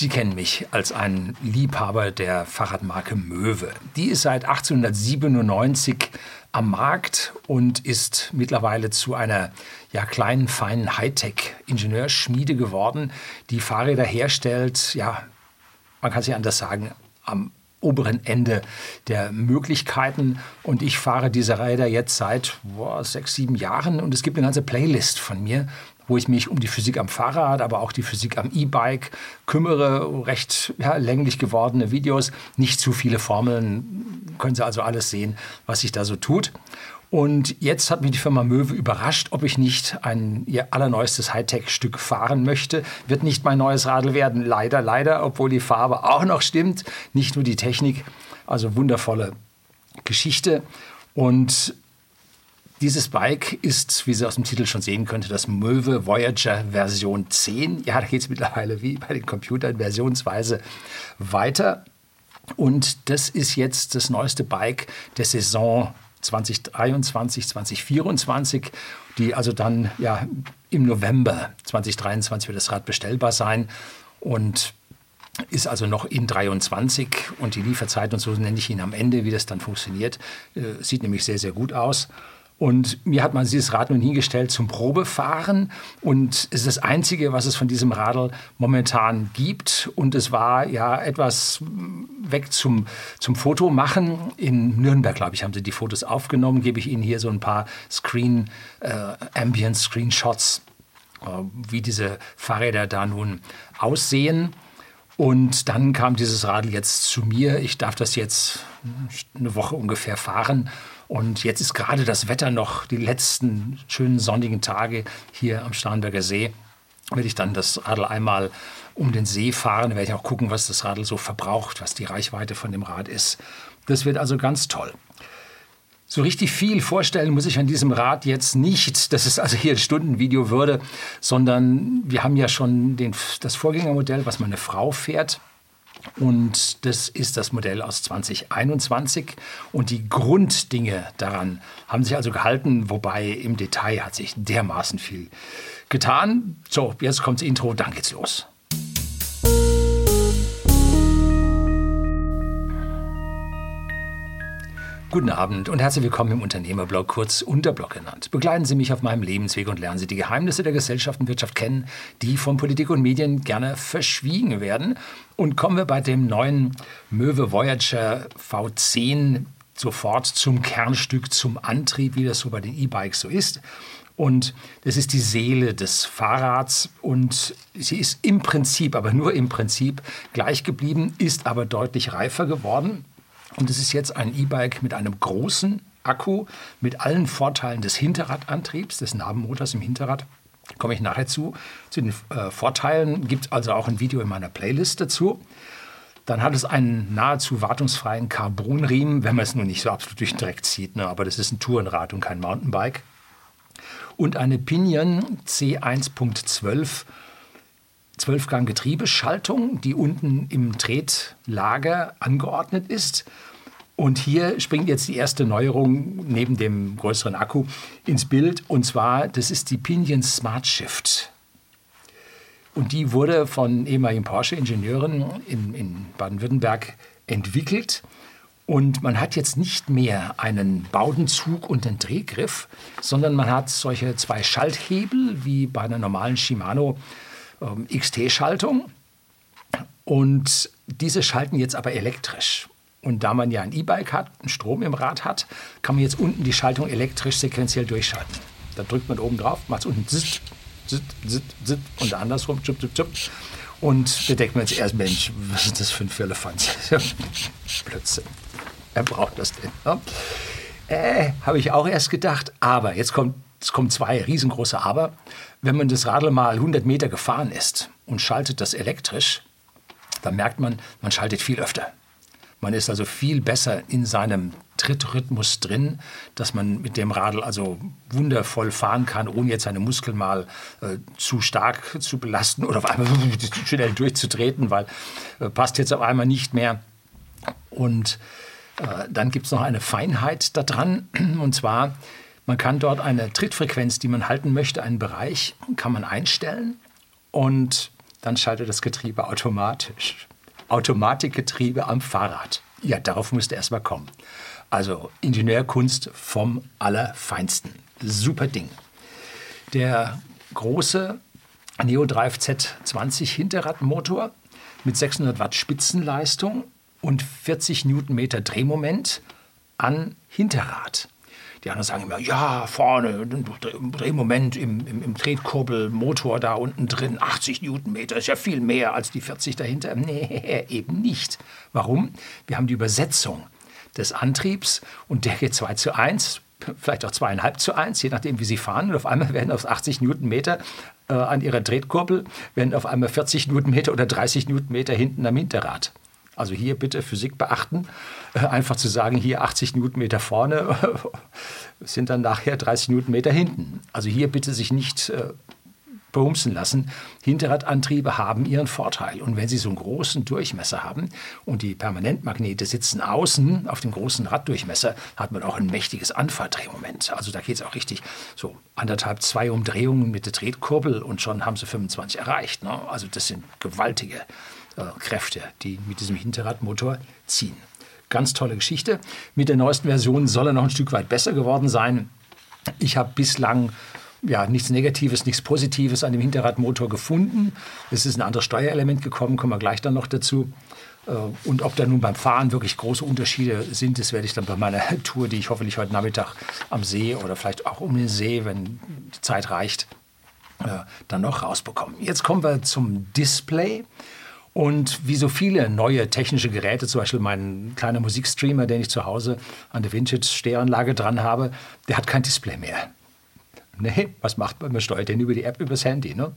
Sie kennen mich als einen Liebhaber der Fahrradmarke Möwe. Die ist seit 1897 am Markt und ist mittlerweile zu einer ja, kleinen, feinen Hightech-Ingenieurschmiede geworden, die Fahrräder herstellt, ja, man kann es ja anders sagen, am oberen Ende der Möglichkeiten. Und ich fahre diese Räder jetzt seit boah, sechs, sieben Jahren und es gibt eine ganze Playlist von mir, wo ich mich um die Physik am Fahrrad, aber auch die Physik am E-Bike kümmere. Recht ja, länglich gewordene Videos, nicht zu viele Formeln, können Sie also alles sehen, was sich da so tut. Und jetzt hat mich die Firma Möwe überrascht, ob ich nicht ein ihr allerneuestes Hightech-Stück fahren möchte. Wird nicht mein neues Radl werden, leider, leider, obwohl die Farbe auch noch stimmt, nicht nur die Technik. Also wundervolle Geschichte. Und dieses Bike ist, wie Sie aus dem Titel schon sehen könnte, das Möwe Voyager Version 10. Ja, da geht es mittlerweile wie bei den Computern versionsweise weiter. Und das ist jetzt das neueste Bike der Saison 2023, 2024, die also dann ja im November 2023 wird das Rad bestellbar sein und ist also noch in 23 und die Lieferzeit und so nenne ich ihn am Ende, wie das dann funktioniert, äh, sieht nämlich sehr, sehr gut aus. Und mir hat man dieses Rad nun hingestellt zum Probefahren. Und es ist das Einzige, was es von diesem Radl momentan gibt. Und es war ja etwas weg zum, zum Fotomachen. In Nürnberg, glaube ich, haben sie die Fotos aufgenommen. Gebe ich Ihnen hier so ein paar Screen, äh, Ambient-Screenshots, äh, wie diese Fahrräder da nun aussehen. Und dann kam dieses Radl jetzt zu mir. Ich darf das jetzt eine Woche ungefähr fahren. Und jetzt ist gerade das Wetter noch, die letzten schönen sonnigen Tage hier am Starnberger See. Werde ich dann das Radl einmal um den See fahren, werde ich auch gucken, was das Radl so verbraucht, was die Reichweite von dem Rad ist. Das wird also ganz toll. So richtig viel vorstellen muss ich an diesem Rad jetzt nicht, dass es also hier ein Stundenvideo würde, sondern wir haben ja schon den, das Vorgängermodell, was meine Frau fährt. Und das ist das Modell aus 2021. Und die Grunddinge daran haben sich also gehalten, wobei im Detail hat sich dermaßen viel getan. So, jetzt kommt das Intro, dann geht's los. Guten Abend und herzlich willkommen im Unternehmerblog, kurz Unterblog genannt. Begleiten Sie mich auf meinem Lebensweg und lernen Sie die Geheimnisse der Gesellschaft und Wirtschaft kennen, die von Politik und Medien gerne verschwiegen werden. Und kommen wir bei dem neuen Möwe Voyager V10 sofort zum Kernstück, zum Antrieb, wie das so bei den E-Bikes so ist. Und das ist die Seele des Fahrrads und sie ist im Prinzip, aber nur im Prinzip gleich geblieben, ist aber deutlich reifer geworden. Und es ist jetzt ein E-Bike mit einem großen Akku, mit allen Vorteilen des Hinterradantriebs, des Nabenmotors im Hinterrad. Komme ich nachher zu. Zu den äh, Vorteilen gibt es also auch ein Video in meiner Playlist dazu. Dann hat es einen nahezu wartungsfreien Carbonriemen, wenn man es nur nicht so absolut durch den Dreck zieht. Ne? Aber das ist ein Tourenrad und kein Mountainbike. Und eine Pinion C1.12 12-Gang Getriebeschaltung, die unten im Tretlager angeordnet ist. Und hier springt jetzt die erste Neuerung neben dem größeren Akku ins Bild. Und zwar, das ist die Pinion Smart Shift. Und die wurde von ehemaligen Porsche-Ingenieuren in, in Baden-Württemberg entwickelt. Und man hat jetzt nicht mehr einen Baudenzug und einen Drehgriff, sondern man hat solche zwei Schalthebel wie bei einer normalen Shimano ähm, XT-Schaltung. Und diese schalten jetzt aber elektrisch. Und da man ja ein E-Bike hat, einen Strom im Rad hat, kann man jetzt unten die Schaltung elektrisch sequenziell durchschalten. Da drückt man oben drauf, macht es unten zit, zit, zit, zit, und andersrum, zup, zup, zup. Und denkt man sich erst, Mensch, was ist das für ein Firlefanz? Blödsinn. Wer braucht das denn? Ja? Äh, Habe ich auch erst gedacht. Aber jetzt kommt, es kommen zwei riesengroße Aber. Wenn man das Radl mal 100 Meter gefahren ist und schaltet das elektrisch, dann merkt man, man schaltet viel öfter. Man ist also viel besser in seinem Trittrhythmus drin, dass man mit dem Radl also wundervoll fahren kann, ohne jetzt seine Muskeln mal äh, zu stark zu belasten oder auf einmal schnell durchzutreten, weil äh, passt jetzt auf einmal nicht mehr. Und äh, dann gibt es noch eine Feinheit daran, und zwar man kann dort eine Trittfrequenz, die man halten möchte, einen Bereich, kann man einstellen. Und dann schaltet das Getriebe automatisch. Automatikgetriebe am Fahrrad. Ja, darauf musste erst mal kommen. Also Ingenieurkunst vom Allerfeinsten. Super Ding. Der große Neodrive Z20 Hinterradmotor mit 600 Watt Spitzenleistung und 40 Newtonmeter Drehmoment an Hinterrad. Die anderen sagen immer, ja, vorne, Drehmoment im, im, im Tretkurbelmotor da unten drin, 80 Newtonmeter, ist ja viel mehr als die 40 dahinter. Nee, eben nicht. Warum? Wir haben die Übersetzung des Antriebs und der geht 2 zu 1, vielleicht auch 2,5 zu 1, je nachdem, wie Sie fahren. Und auf einmal werden auf 80 Newtonmeter äh, an Ihrer Tretkurbel, werden auf einmal 40 Newtonmeter oder 30 Newtonmeter hinten am Hinterrad. Also hier bitte Physik beachten. Äh, einfach zu sagen, hier 80 Newtonmeter vorne sind dann nachher 30 Newtonmeter hinten. Also hier bitte sich nicht äh, behumsen lassen. Hinterradantriebe haben ihren Vorteil. Und wenn sie so einen großen Durchmesser haben und die Permanentmagnete sitzen außen auf dem großen Raddurchmesser, hat man auch ein mächtiges Anfahrdrehmoment. Also da geht es auch richtig so anderthalb, zwei Umdrehungen mit der Tretkurbel und schon haben sie 25 erreicht. Ne? Also das sind gewaltige äh, Kräfte, die mit diesem Hinterradmotor ziehen. Ganz tolle Geschichte. Mit der neuesten Version soll er noch ein Stück weit besser geworden sein. Ich habe bislang ja, nichts Negatives, nichts Positives an dem Hinterradmotor gefunden. Es ist ein anderes Steuerelement gekommen, kommen wir gleich dann noch dazu. Äh, und ob da nun beim Fahren wirklich große Unterschiede sind, das werde ich dann bei meiner Tour, die ich hoffentlich heute Nachmittag am See oder vielleicht auch um den See, wenn die Zeit reicht, äh, dann noch rausbekommen. Jetzt kommen wir zum Display. Und wie so viele neue technische Geräte, zum Beispiel mein kleiner Musikstreamer, den ich zu Hause an der Vintage-Stereoanlage dran habe, der hat kein Display mehr. Nee, was macht man? Man steuert den über die App, übers Handy. Ne?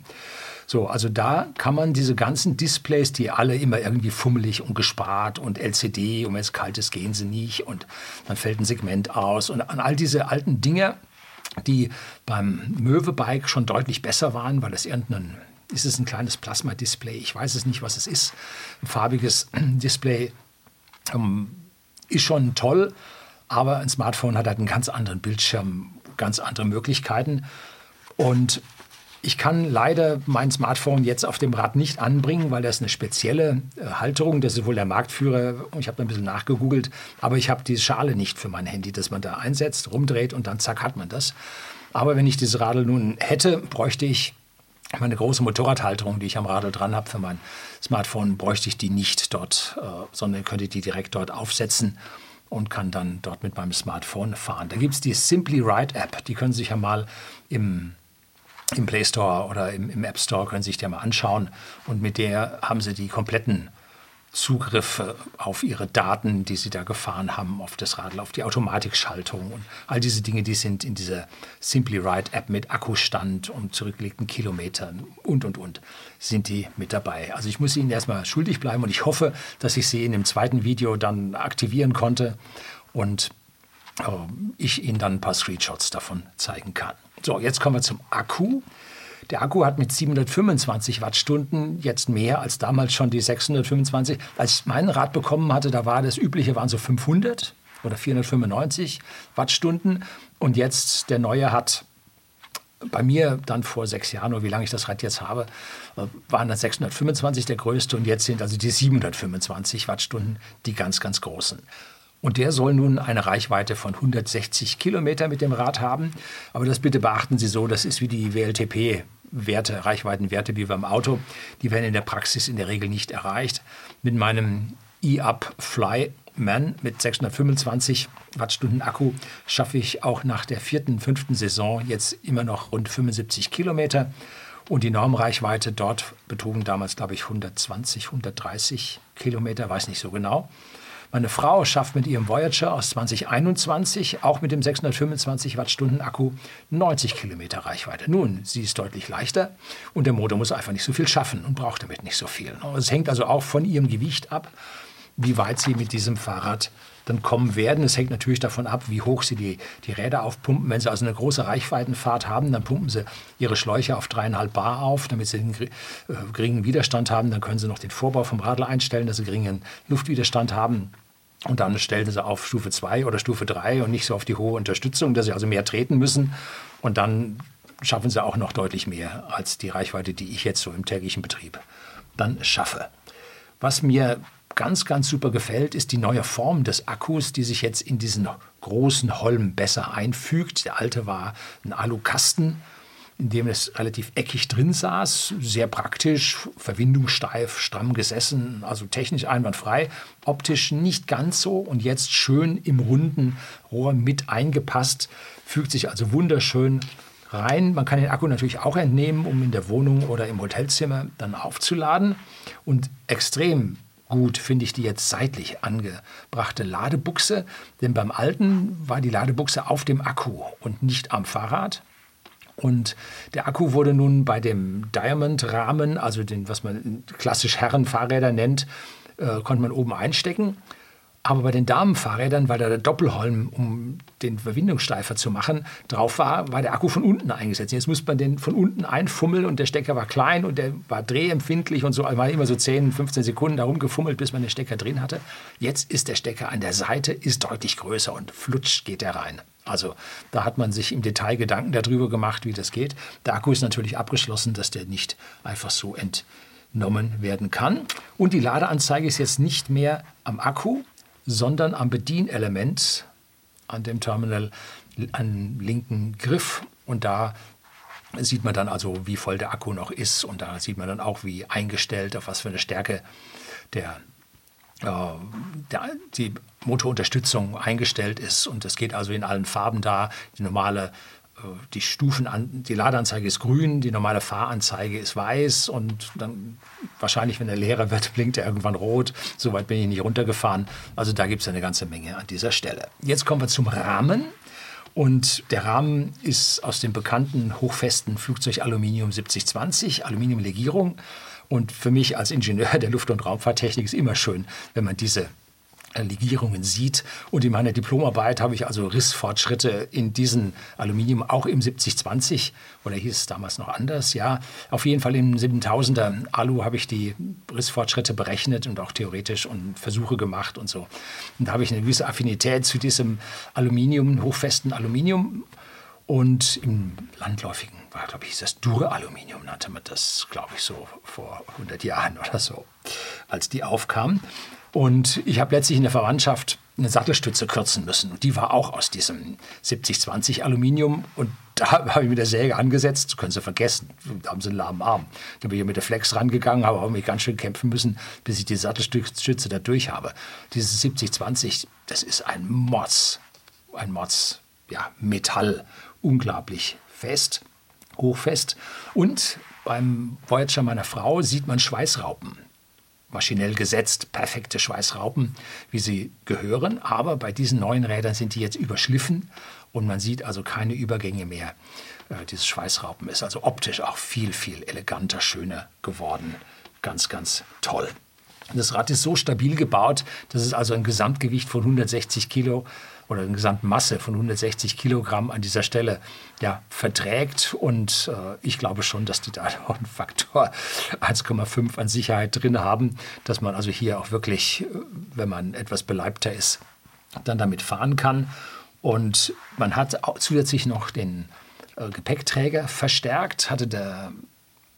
So, also da kann man diese ganzen Displays, die alle immer irgendwie fummelig und gespart und LCD und wenn es kalt ist, gehen sie nicht und dann fällt ein Segment aus und an all diese alten Dinge, die beim Möwe-Bike schon deutlich besser waren, weil es irgendein ist es ein kleines Plasma-Display? Ich weiß es nicht, was es ist. Ein farbiges Display ähm, ist schon toll, aber ein Smartphone hat halt einen ganz anderen Bildschirm, ganz andere Möglichkeiten. Und ich kann leider mein Smartphone jetzt auf dem Rad nicht anbringen, weil das eine spezielle äh, Halterung, das ist wohl der Marktführer, ich habe ein bisschen nachgegoogelt, aber ich habe diese Schale nicht für mein Handy, dass man da einsetzt, rumdreht und dann zack hat man das. Aber wenn ich dieses Radl nun hätte, bräuchte ich meine große Motorradhalterung, die ich am Radl dran habe für mein Smartphone, bräuchte ich die nicht dort, äh, sondern könnte die direkt dort aufsetzen und kann dann dort mit meinem Smartphone fahren. Da gibt es die Simply Ride App, die können Sie sich ja mal im, im Play Store oder im, im App Store können Sie sich die mal anschauen und mit der haben Sie die kompletten Zugriffe auf ihre Daten, die sie da gefahren haben, auf das Radl, auf die Automatikschaltung und all diese Dinge, die sind in dieser Simply Ride App mit Akkustand und zurückgelegten Kilometern und, und, und, sind die mit dabei. Also ich muss Ihnen erstmal schuldig bleiben und ich hoffe, dass ich sie in dem zweiten Video dann aktivieren konnte und äh, ich Ihnen dann ein paar Screenshots davon zeigen kann. So, jetzt kommen wir zum Akku. Der Akku hat mit 725 Wattstunden jetzt mehr als damals schon die 625. Als ich mein Rad bekommen hatte, da war das übliche waren so 500 oder 495 Wattstunden und jetzt der neue hat bei mir dann vor sechs Jahren, oder wie lange ich das Rad jetzt habe, äh, waren das 625 der größte und jetzt sind also die 725 Wattstunden die ganz, ganz großen. Und der soll nun eine Reichweite von 160 Kilometer mit dem Rad haben. Aber das bitte beachten Sie so, das ist wie die WLTP-Werte, Reichweitenwerte wie beim Auto. Die werden in der Praxis in der Regel nicht erreicht. Mit meinem E-Up Fly Man mit 625 Wattstunden Akku schaffe ich auch nach der vierten, fünften Saison jetzt immer noch rund 75 Kilometer. Und die Normreichweite dort betrugen damals, glaube ich, 120, 130 Kilometer, weiß nicht so genau. Meine Frau schafft mit ihrem Voyager aus 2021 auch mit dem 625 Wattstunden Akku 90 Kilometer Reichweite. Nun, sie ist deutlich leichter und der Motor muss einfach nicht so viel schaffen und braucht damit nicht so viel. Es hängt also auch von ihrem Gewicht ab, wie weit sie mit diesem Fahrrad dann kommen werden. Es hängt natürlich davon ab, wie hoch sie die, die Räder aufpumpen. Wenn sie also eine große Reichweitenfahrt haben, dann pumpen sie ihre Schläuche auf dreieinhalb Bar auf, damit sie einen äh, geringen Widerstand haben. Dann können sie noch den Vorbau vom Radl einstellen, dass sie geringen Luftwiderstand haben. Und dann stellen sie auf Stufe 2 oder Stufe 3 und nicht so auf die hohe Unterstützung, dass sie also mehr treten müssen. Und dann schaffen sie auch noch deutlich mehr als die Reichweite, die ich jetzt so im täglichen Betrieb dann schaffe. Was mir ganz, ganz super gefällt, ist die neue Form des Akkus, die sich jetzt in diesen großen Holm besser einfügt. Der alte war ein Alukasten, in dem es relativ eckig drin saß, sehr praktisch, verwindungssteif, stramm gesessen, also technisch einwandfrei, optisch nicht ganz so und jetzt schön im runden Rohr mit eingepasst, fügt sich also wunderschön rein. Man kann den Akku natürlich auch entnehmen, um in der Wohnung oder im Hotelzimmer dann aufzuladen und extrem gut finde ich die jetzt seitlich angebrachte Ladebuchse, denn beim alten war die Ladebuchse auf dem Akku und nicht am Fahrrad. Und der Akku wurde nun bei dem Diamond-Rahmen, also den, was man klassisch Herrenfahrräder nennt, äh, konnte man oben einstecken. Aber bei den Damenfahrrädern, weil da der Doppelholm, um den Verwindungssteifer zu machen, drauf war, war der Akku von unten eingesetzt. Jetzt muss man den von unten einfummeln und der Stecker war klein und der war drehempfindlich und so. war immer so 10, 15 Sekunden darum gefummelt, bis man den Stecker drin hatte. Jetzt ist der Stecker an der Seite, ist deutlich größer und flutscht geht er rein. Also da hat man sich im Detail Gedanken darüber gemacht, wie das geht. Der Akku ist natürlich abgeschlossen, dass der nicht einfach so entnommen werden kann. Und die Ladeanzeige ist jetzt nicht mehr am Akku, sondern am Bedienelement an dem Terminal an linken Griff. Und da sieht man dann also, wie voll der Akku noch ist. Und da sieht man dann auch, wie eingestellt, auf was für eine Stärke der, der, die Motorunterstützung eingestellt ist. Und es geht also in allen Farben da. Die normale die Stufen an, die Ladeanzeige ist grün, die normale Fahranzeige ist weiß und dann wahrscheinlich, wenn er leerer wird, blinkt er irgendwann rot. Soweit bin ich nicht runtergefahren. Also da gibt es eine ganze Menge an dieser Stelle. Jetzt kommen wir zum Rahmen. Und der Rahmen ist aus dem bekannten hochfesten Flugzeug Aluminium 7020, Aluminiumlegierung. Und für mich als Ingenieur der Luft- und Raumfahrttechnik ist immer schön, wenn man diese Legierungen sieht. Und in meiner Diplomarbeit habe ich also Rissfortschritte in diesen Aluminium, auch im 7020, oder hieß es damals noch anders, ja. Auf jeden Fall im 7000er Alu habe ich die Rissfortschritte berechnet und auch theoretisch und Versuche gemacht und so. Und da habe ich eine gewisse Affinität zu diesem Aluminium, hochfesten Aluminium. Und im landläufigen war, glaube ich, das Duraluminium, nannte man das, glaube ich, so vor 100 Jahren oder so, als die aufkamen. Und ich habe letztlich in der Verwandtschaft eine Sattelstütze kürzen müssen. Und die war auch aus diesem 70-20 Aluminium. Und da habe ich mit der Säge angesetzt, das können Sie vergessen, da haben Sie einen lahmen Arm. Da bin ich mit der Flex rangegangen, habe auch mich ganz schön kämpfen müssen, bis ich die Sattelstütze da durch habe. Dieses 70-20, das ist ein Mods, ein Mods, ja, Metall, unglaublich fest, hochfest. Und beim Voyager meiner Frau sieht man Schweißraupen maschinell gesetzt, perfekte Schweißraupen, wie sie gehören. Aber bei diesen neuen Rädern sind die jetzt überschliffen und man sieht also keine Übergänge mehr. Äh, dieses Schweißraupen ist also optisch auch viel, viel eleganter, schöner geworden. Ganz, ganz toll. Das Rad ist so stabil gebaut, dass es also ein Gesamtgewicht von 160 Kilo oder eine Gesamtmasse von 160 Kilogramm an dieser Stelle ja, verträgt. Und äh, ich glaube schon, dass die da auch einen Faktor 1,5 an Sicherheit drin haben, dass man also hier auch wirklich, äh, wenn man etwas beleibter ist, dann damit fahren kann. Und man hat zusätzlich noch den äh, Gepäckträger verstärkt, hatte der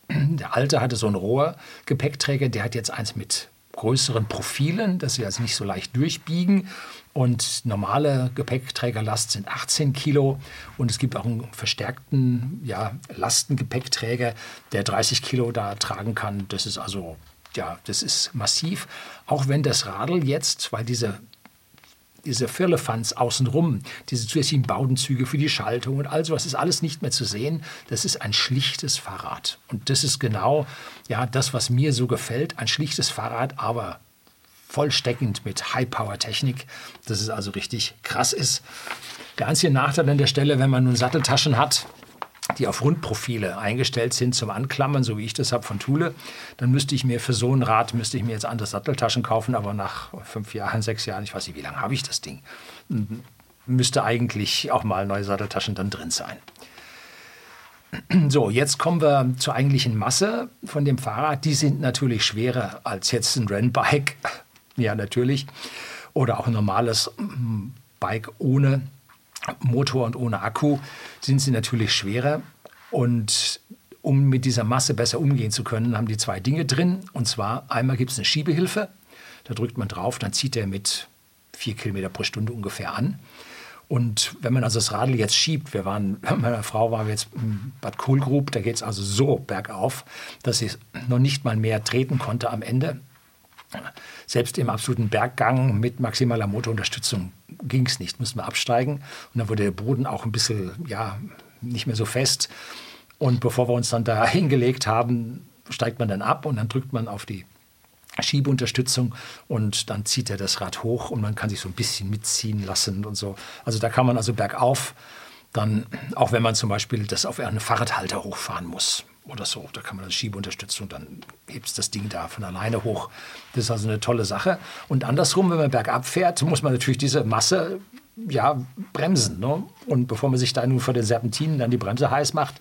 der alte hatte so einen Rohrgepäckträger, der hat jetzt eins mit größeren Profilen, dass sie also nicht so leicht durchbiegen. Und normale Gepäckträgerlast sind 18 Kilo. Und es gibt auch einen verstärkten ja, Lastengepäckträger, der 30 Kilo da tragen kann. Das ist also, ja, das ist massiv. Auch wenn das Radl jetzt, weil diese diese Firlefanz außenrum, diese zusätzlichen Baudenzüge für die Schaltung und all sowas ist alles nicht mehr zu sehen. Das ist ein schlichtes Fahrrad. Und das ist genau ja, das, was mir so gefällt. Ein schlichtes Fahrrad, aber vollsteckend mit High-Power-Technik, dass es also richtig krass ist. Der einzige Nachteil an der Stelle, wenn man nun Satteltaschen hat, die auf Rundprofile eingestellt sind zum Anklammern, so wie ich das habe von Thule, dann müsste ich mir für so ein Rad, müsste ich mir jetzt andere Satteltaschen kaufen, aber nach fünf Jahren, sechs Jahren, ich weiß nicht, wie lange habe ich das Ding, müsste eigentlich auch mal neue Satteltaschen dann drin sein. So, jetzt kommen wir zur eigentlichen Masse von dem Fahrrad. Die sind natürlich schwerer als jetzt ein Rennbike, ja natürlich, oder auch ein normales Bike ohne Motor und ohne Akku sind sie natürlich schwerer. Und um mit dieser Masse besser umgehen zu können, haben die zwei Dinge drin. Und zwar einmal gibt es eine Schiebehilfe. Da drückt man drauf, dann zieht er mit vier Kilometer pro Stunde ungefähr an. Und wenn man also das Radl jetzt schiebt, wir waren, mit meiner Frau wir jetzt in Bad Kohlgrub, da geht es also so bergauf, dass sie noch nicht mal mehr treten konnte am Ende. Selbst im absoluten Berggang mit maximaler Motorunterstützung ging es nicht, mussten wir absteigen. Und dann wurde der Boden auch ein bisschen, ja, nicht mehr so fest. Und bevor wir uns dann da hingelegt haben, steigt man dann ab und dann drückt man auf die Schiebeunterstützung und dann zieht er das Rad hoch und man kann sich so ein bisschen mitziehen lassen und so. Also da kann man also bergauf dann, auch wenn man zum Beispiel das auf einen Fahrradhalter hochfahren muss oder so, da kann man dann Schiebeunterstützung, dann hebt das Ding da von alleine hoch. Das ist also eine tolle Sache. Und andersrum, wenn man bergab fährt, muss man natürlich diese Masse ja, bremsen. Ne? Und bevor man sich da nun vor den Serpentinen dann die Bremse heiß macht,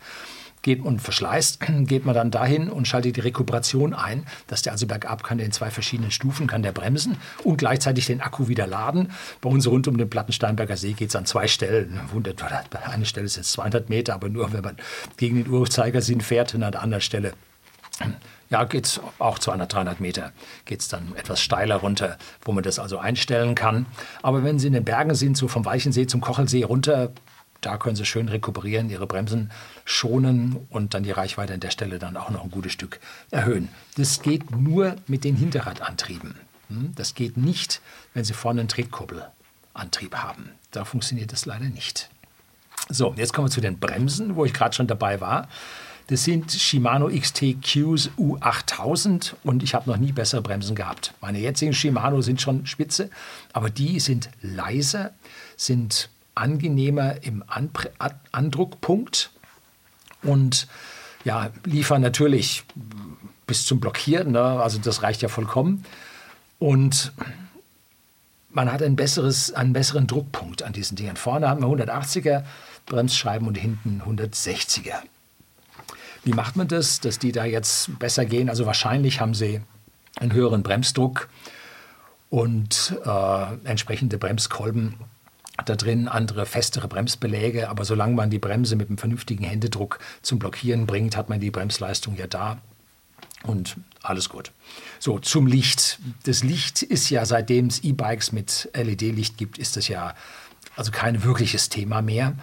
geht und verschleißt, geht man dann dahin und schaltet die Rekuperation ein, dass der also bergab kann, der in zwei verschiedenen Stufen kann der bremsen und gleichzeitig den Akku wieder laden. Bei uns rund um den Plattensteinberger See geht es an zwei Stellen. Wundert, eine Stelle ist jetzt 200 Meter, aber nur wenn man gegen den Uhrzeigersinn fährt und an der anderen Stelle ja, geht es auch 200, 300 Meter, geht es dann etwas steiler runter, wo man das also einstellen kann. Aber wenn Sie in den Bergen sind, so vom Weichensee zum Kochelsee runter, da können Sie schön rekuperieren, Ihre Bremsen schonen und dann die Reichweite an der Stelle dann auch noch ein gutes Stück erhöhen. Das geht nur mit den Hinterradantrieben. Hm? Das geht nicht, wenn Sie vorne einen Tretkuppelantrieb haben. Da funktioniert das leider nicht. So, jetzt kommen wir zu den Bremsen, wo ich gerade schon dabei war. Das sind Shimano XT Qs U8000 und ich habe noch nie bessere Bremsen gehabt. Meine jetzigen Shimano sind schon spitze, aber die sind leiser, sind angenehmer im Anpr Andruckpunkt und ja, liefern natürlich bis zum Blockieren, ne? also das reicht ja vollkommen. Und man hat ein besseres, einen besseren Druckpunkt an diesen Dingen. Vorne haben wir 180er Bremsscheiben und hinten 160er. Wie macht man das, dass die da jetzt besser gehen? Also wahrscheinlich haben sie einen höheren Bremsdruck und äh, entsprechende Bremskolben da drin, andere festere Bremsbeläge. Aber solange man die Bremse mit einem vernünftigen Händedruck zum Blockieren bringt, hat man die Bremsleistung ja da. Und alles gut. So, zum Licht. Das Licht ist ja, seitdem es E-Bikes mit LED-Licht gibt, ist das ja also kein wirkliches Thema mehr.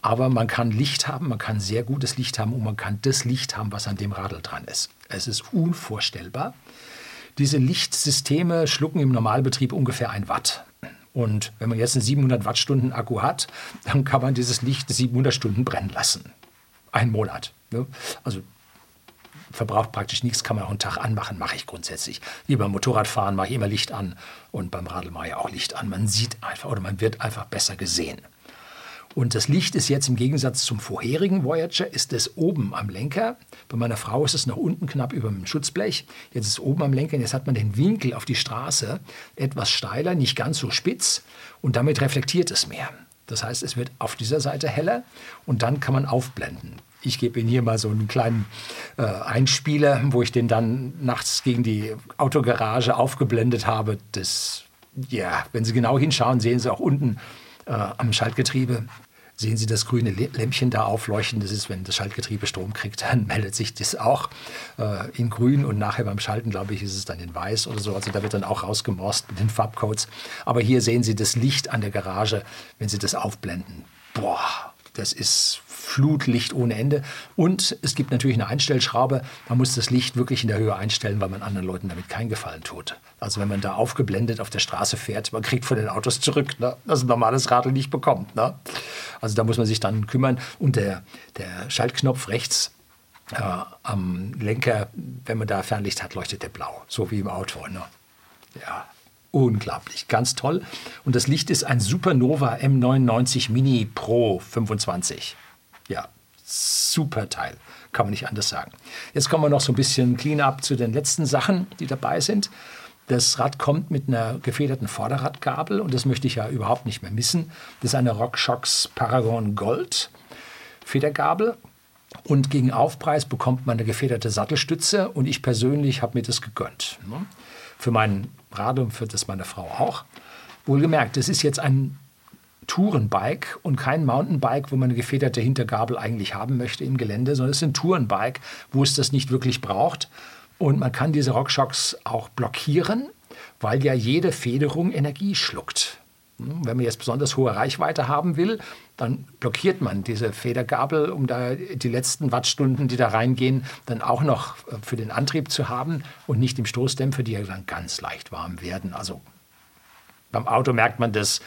Aber man kann Licht haben, man kann sehr gutes Licht haben und man kann das Licht haben, was an dem Radl dran ist. Es ist unvorstellbar. Diese Lichtsysteme schlucken im Normalbetrieb ungefähr ein Watt. Und wenn man jetzt einen 700 Wattstunden Akku hat, dann kann man dieses Licht 700 Stunden brennen lassen. Ein Monat. Ne? Also verbraucht praktisch nichts, kann man auch einen Tag anmachen, mache ich grundsätzlich. Wie beim Motorradfahren mache ich immer Licht an und beim Radl mache ich auch Licht an. Man sieht einfach oder man wird einfach besser gesehen. Und das Licht ist jetzt im Gegensatz zum vorherigen Voyager, ist es oben am Lenker. Bei meiner Frau ist es noch unten knapp über dem Schutzblech. Jetzt ist es oben am Lenker und jetzt hat man den Winkel auf die Straße etwas steiler, nicht ganz so spitz und damit reflektiert es mehr. Das heißt, es wird auf dieser Seite heller und dann kann man aufblenden. Ich gebe Ihnen hier mal so einen kleinen äh, Einspieler, wo ich den dann nachts gegen die Autogarage aufgeblendet habe. Das, ja, wenn Sie genau hinschauen, sehen Sie auch unten äh, am Schaltgetriebe sehen Sie das grüne Lämpchen da aufleuchten. Das ist, wenn das Schaltgetriebe Strom kriegt, dann meldet sich das auch äh, in grün und nachher beim Schalten, glaube ich, ist es dann in weiß oder so. Also da wird dann auch rausgemorst mit den Farbcodes. Aber hier sehen Sie das Licht an der Garage, wenn Sie das aufblenden. Boah, das ist Flutlicht ohne Ende. Und es gibt natürlich eine Einstellschraube. Man muss das Licht wirklich in der Höhe einstellen, weil man anderen Leuten damit keinen Gefallen tut. Also wenn man da aufgeblendet auf der Straße fährt, man kriegt von den Autos zurück, ne? das ein normales Radl nicht bekommt. Ne? Also da muss man sich dann kümmern. Und der, der Schaltknopf rechts äh, am Lenker, wenn man da Fernlicht hat, leuchtet der blau, so wie im Auto. Ne? Ja, unglaublich, ganz toll. Und das Licht ist ein Supernova M99 Mini Pro 25. Ja, super Teil, kann man nicht anders sagen. Jetzt kommen wir noch so ein bisschen Clean-up zu den letzten Sachen, die dabei sind. Das Rad kommt mit einer gefederten Vorderradgabel und das möchte ich ja überhaupt nicht mehr missen. Das ist eine RockShox Paragon Gold Federgabel und gegen Aufpreis bekommt man eine gefederte Sattelstütze und ich persönlich habe mir das gegönnt. Ne? Für meinen Rad und für das meine Frau auch. Wohlgemerkt, das ist jetzt ein Tourenbike und kein Mountainbike, wo man eine gefederte Hintergabel eigentlich haben möchte im Gelände, sondern es ist ein Tourenbike, wo es das nicht wirklich braucht. Und man kann diese RockShox auch blockieren, weil ja jede Federung Energie schluckt. Hm, wenn man jetzt besonders hohe Reichweite haben will, dann blockiert man diese Federgabel, um da die letzten Wattstunden, die da reingehen, dann auch noch äh, für den Antrieb zu haben und nicht im Stoßdämpfer, die ja dann ganz leicht warm werden. Also beim Auto merkt man das,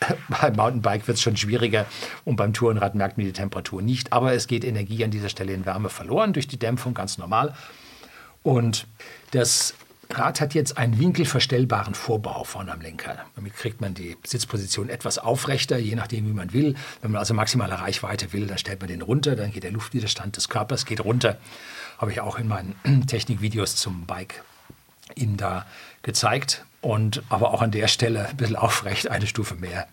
beim Mountainbike wird es schon schwieriger und beim Tourenrad merkt man die Temperatur nicht. Aber es geht Energie an dieser Stelle in Wärme verloren durch die Dämpfung, ganz normal. Und das Rad hat jetzt einen winkelverstellbaren Vorbau vorne am Lenker. Damit kriegt man die Sitzposition etwas aufrechter, je nachdem, wie man will. Wenn man also maximale Reichweite will, dann stellt man den runter, dann geht der Luftwiderstand des Körpers geht runter. Habe ich auch in meinen Technikvideos zum Bike Ihnen da gezeigt. Und aber auch an der Stelle ein bisschen aufrecht, eine Stufe mehr.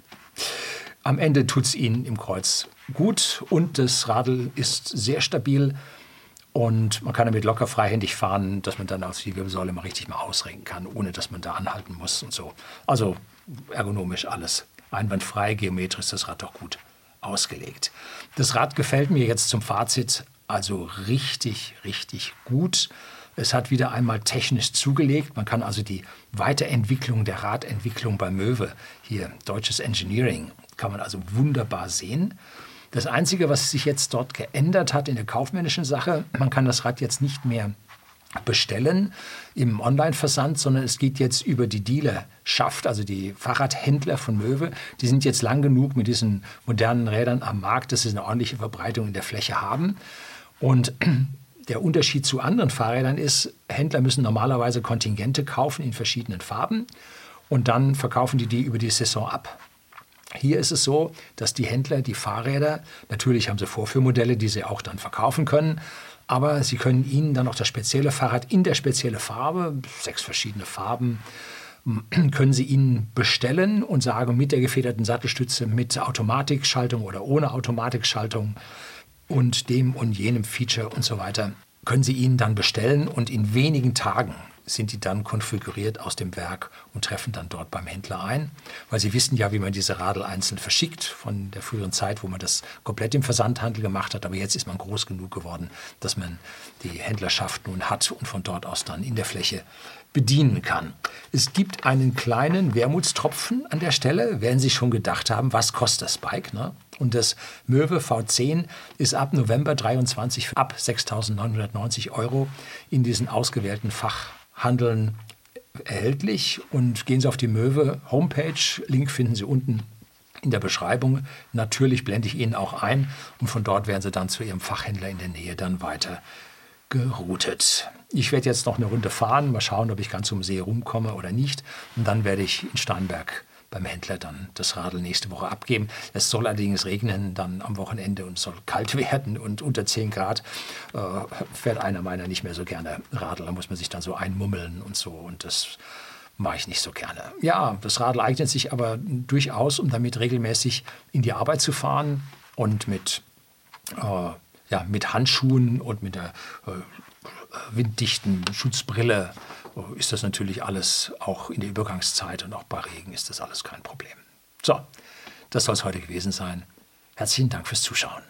Am Ende tut es Ihnen im Kreuz gut und das Radl ist sehr stabil und man kann damit locker freihändig fahren, dass man dann auch die Wirbelsäule mal richtig mal ausrenken kann, ohne dass man da anhalten muss und so. Also ergonomisch alles einwandfrei, geometrisch das Rad doch gut ausgelegt. Das Rad gefällt mir jetzt zum Fazit also richtig, richtig gut. Es hat wieder einmal technisch zugelegt. Man kann also die Weiterentwicklung der Radentwicklung bei Möwe, hier deutsches Engineering, kann man also wunderbar sehen. Das Einzige, was sich jetzt dort geändert hat in der kaufmännischen Sache, man kann das Rad jetzt nicht mehr bestellen im Online-Versand, sondern es geht jetzt über die Dealerschaft, also die Fahrradhändler von Möwe. Die sind jetzt lang genug mit diesen modernen Rädern am Markt, dass sie eine ordentliche Verbreitung in der Fläche haben. Und der Unterschied zu anderen Fahrrädern ist, Händler müssen normalerweise Kontingente kaufen in verschiedenen Farben und dann verkaufen die die über die Saison ab. Hier ist es so, dass die Händler die Fahrräder, natürlich haben sie Vorführmodelle, die sie auch dann verkaufen können, aber sie können ihnen dann auch das spezielle Fahrrad in der speziellen Farbe, sechs verschiedene Farben, können Sie ihnen bestellen und sagen, mit der gefederten Sattelstütze, mit Automatikschaltung oder ohne Automatikschaltung und dem und jenem Feature und so weiter, können Sie ihnen dann bestellen und in wenigen Tagen sind die dann konfiguriert aus dem Werk und treffen dann dort beim Händler ein, weil sie wissen ja, wie man diese Radl einzeln verschickt von der früheren Zeit, wo man das komplett im Versandhandel gemacht hat. Aber jetzt ist man groß genug geworden, dass man die Händlerschaft nun hat und von dort aus dann in der Fläche bedienen kann. Es gibt einen kleinen Wermutstropfen an der Stelle. Werden Sie schon gedacht haben, was kostet das Bike? Ne? Und das Möwe V10 ist ab November 23 ab 6.990 Euro in diesen ausgewählten Fach Handeln erhältlich und gehen Sie auf die Möwe Homepage. Link finden Sie unten in der Beschreibung. Natürlich blende ich Ihnen auch ein und von dort werden Sie dann zu Ihrem Fachhändler in der Nähe dann weiter geroutet. Ich werde jetzt noch eine Runde fahren, mal schauen, ob ich ganz um See rumkomme oder nicht. Und dann werde ich in Starnberg beim Händler dann das Radl nächste Woche abgeben. Es soll allerdings regnen dann am Wochenende und soll kalt werden und unter 10 Grad äh, fährt einer meiner nicht mehr so gerne Radl. Da muss man sich dann so einmummeln und so und das mache ich nicht so gerne. Ja, das Radl eignet sich aber durchaus, um damit regelmäßig in die Arbeit zu fahren und mit, äh, ja, mit Handschuhen und mit der äh, winddichten Schutzbrille ist das natürlich alles auch in der Übergangszeit und auch bei Regen ist das alles kein Problem. So, das soll es heute gewesen sein. Herzlichen Dank fürs Zuschauen.